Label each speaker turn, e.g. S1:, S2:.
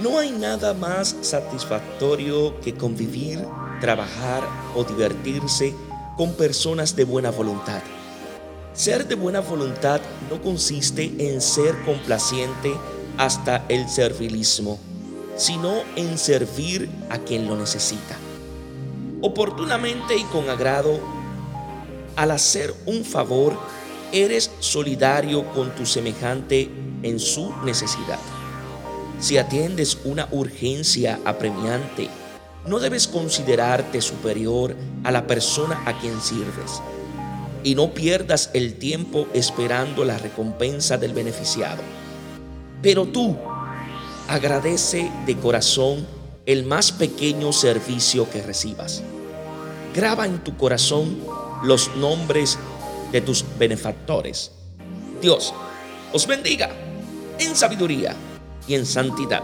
S1: No hay nada más satisfactorio que convivir, trabajar o divertirse con personas de buena voluntad. Ser de buena voluntad no consiste en ser complaciente hasta el servilismo, sino en servir a quien lo necesita. Oportunamente y con agrado, al hacer un favor, eres solidario con tu semejante en su necesidad. Si atiendes una urgencia apremiante, no debes considerarte superior a la persona a quien sirves. Y no pierdas el tiempo esperando la recompensa del beneficiado. Pero tú agradece de corazón el más pequeño servicio que recibas. Graba en tu corazón los nombres de tus benefactores. Dios os bendiga en sabiduría y en santidad.